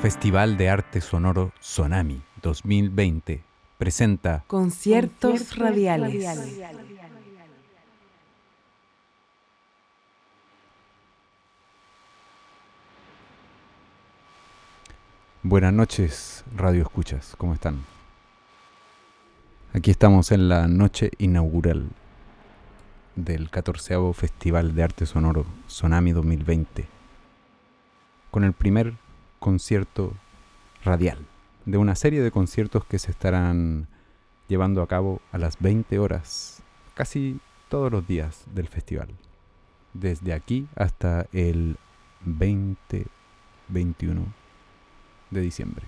Festival de Arte Sonoro Sonami 2020 presenta Conciertos radiales. Buenas noches, Radio Escuchas, ¿cómo están? Aquí estamos en la noche inaugural del 14 Festival de Arte Sonoro Sonami 2020, con el primer concierto radial de una serie de conciertos que se estarán llevando a cabo a las 20 horas, casi todos los días del festival, desde aquí hasta el 20-21 de diciembre.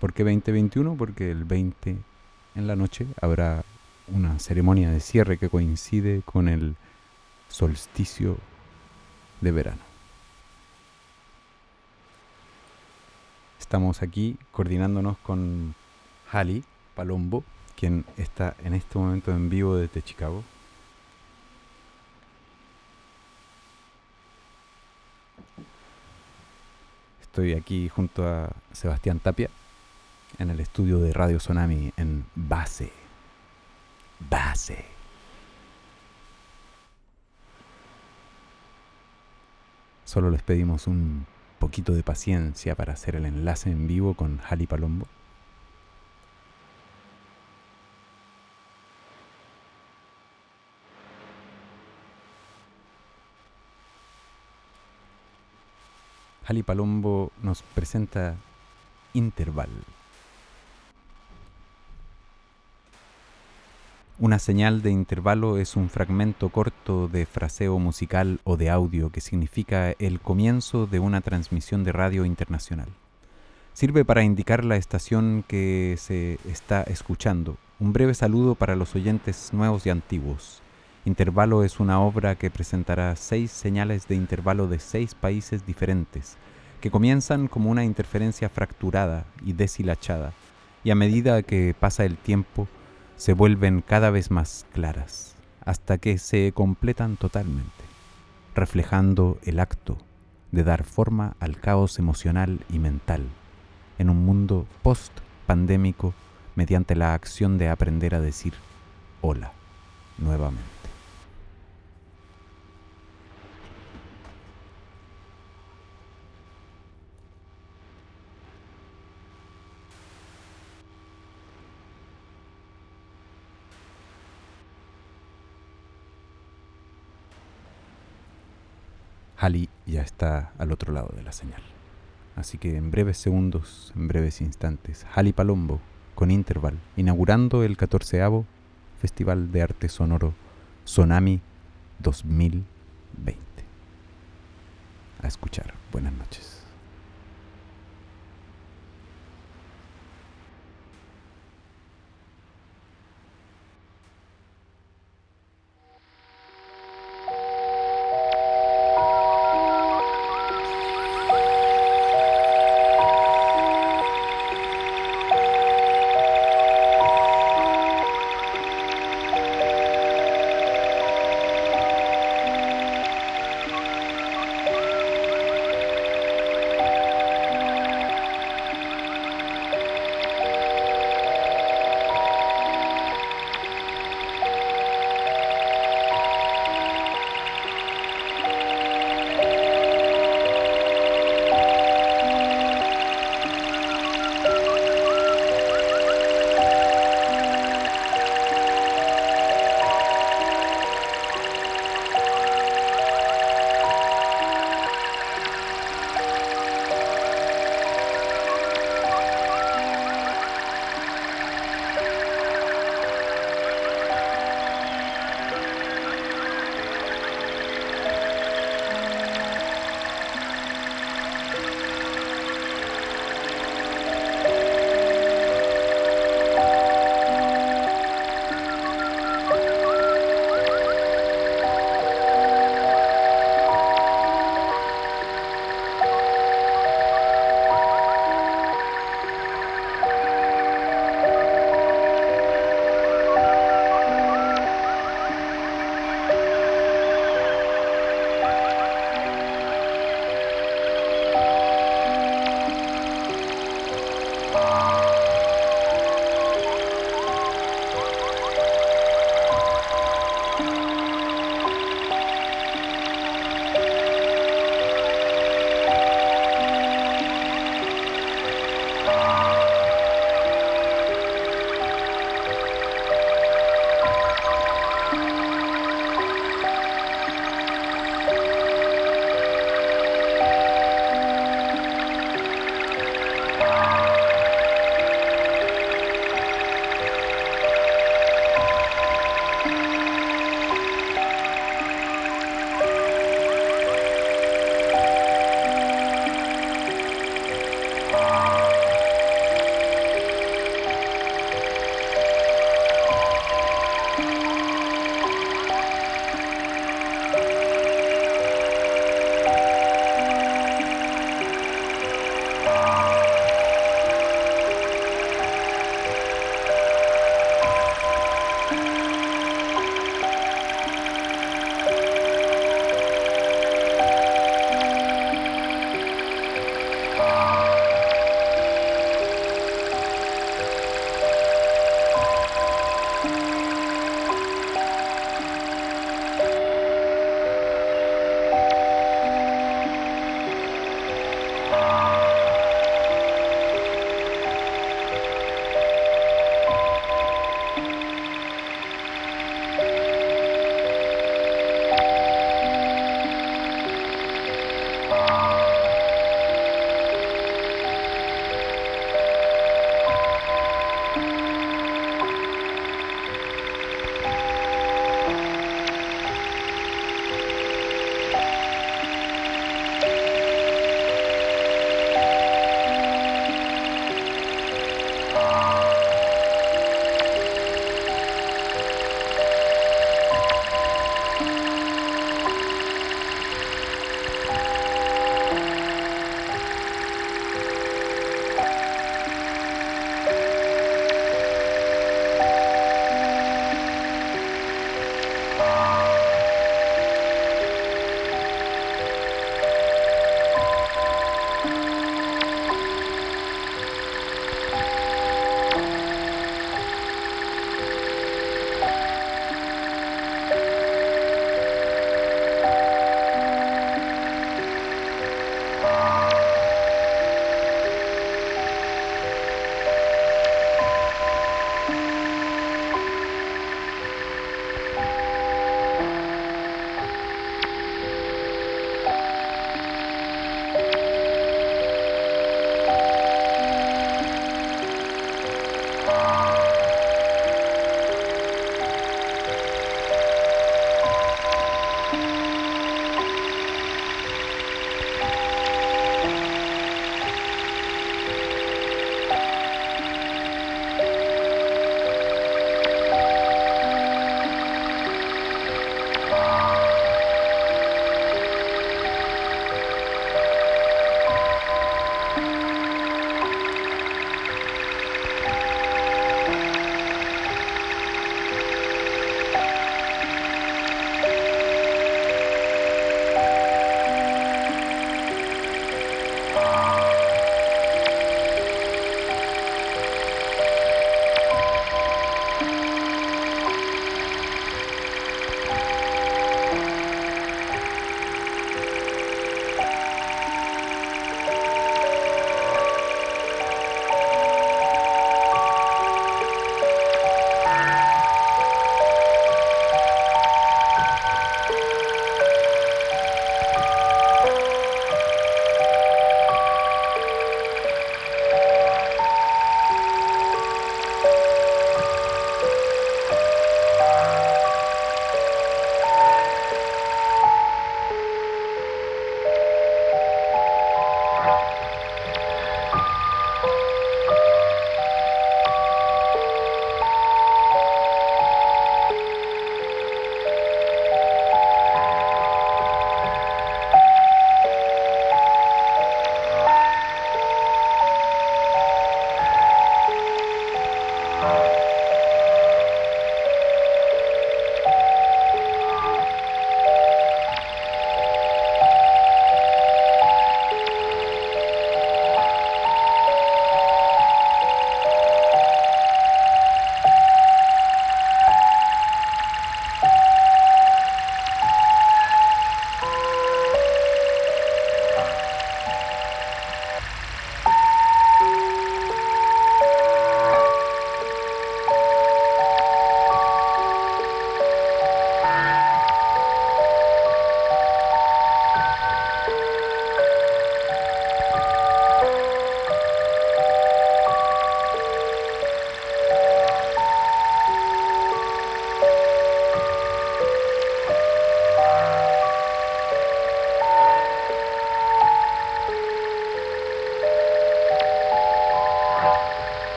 ¿Por qué 2021? Porque el 20 en la noche habrá una ceremonia de cierre que coincide con el solsticio de verano. Estamos aquí coordinándonos con Hali Palombo, quien está en este momento en vivo desde Chicago. Estoy aquí junto a Sebastián Tapia en el estudio de Radio Tsunami en Base. Base. Solo les pedimos un poquito de paciencia para hacer el enlace en vivo con Jali Palombo. Jali Palombo nos presenta Interval. Una señal de intervalo es un fragmento corto de fraseo musical o de audio que significa el comienzo de una transmisión de radio internacional. Sirve para indicar la estación que se está escuchando. Un breve saludo para los oyentes nuevos y antiguos. Intervalo es una obra que presentará seis señales de intervalo de seis países diferentes, que comienzan como una interferencia fracturada y deshilachada, y a medida que pasa el tiempo, se vuelven cada vez más claras, hasta que se completan totalmente, reflejando el acto de dar forma al caos emocional y mental en un mundo post-pandémico mediante la acción de aprender a decir hola nuevamente. Ali ya está al otro lado de la señal. Así que en breves segundos, en breves instantes, Hali Palombo con Interval, inaugurando el 14 Festival de Arte Sonoro Sonami 2020. A escuchar. Buenas noches.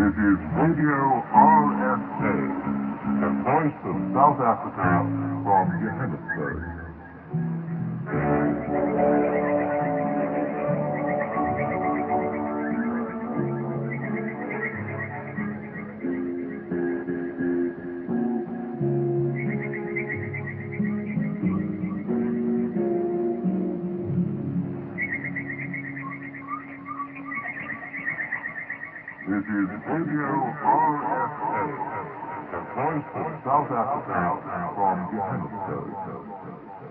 This is Radio RFA, the voice of South Africa from Johannesburg. South Africa from Johannesburg.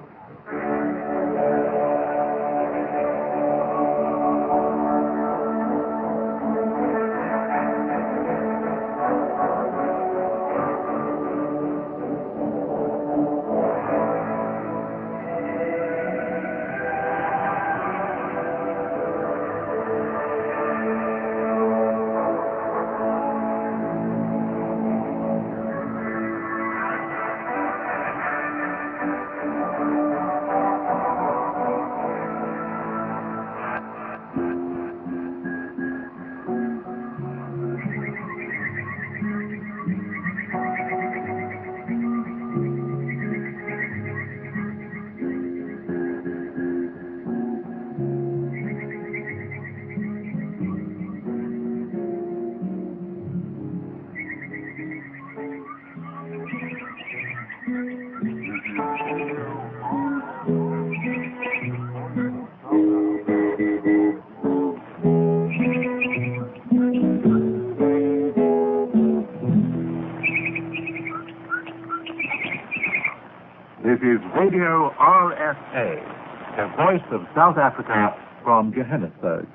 RFA, the voice of South Africa from Johannesburg.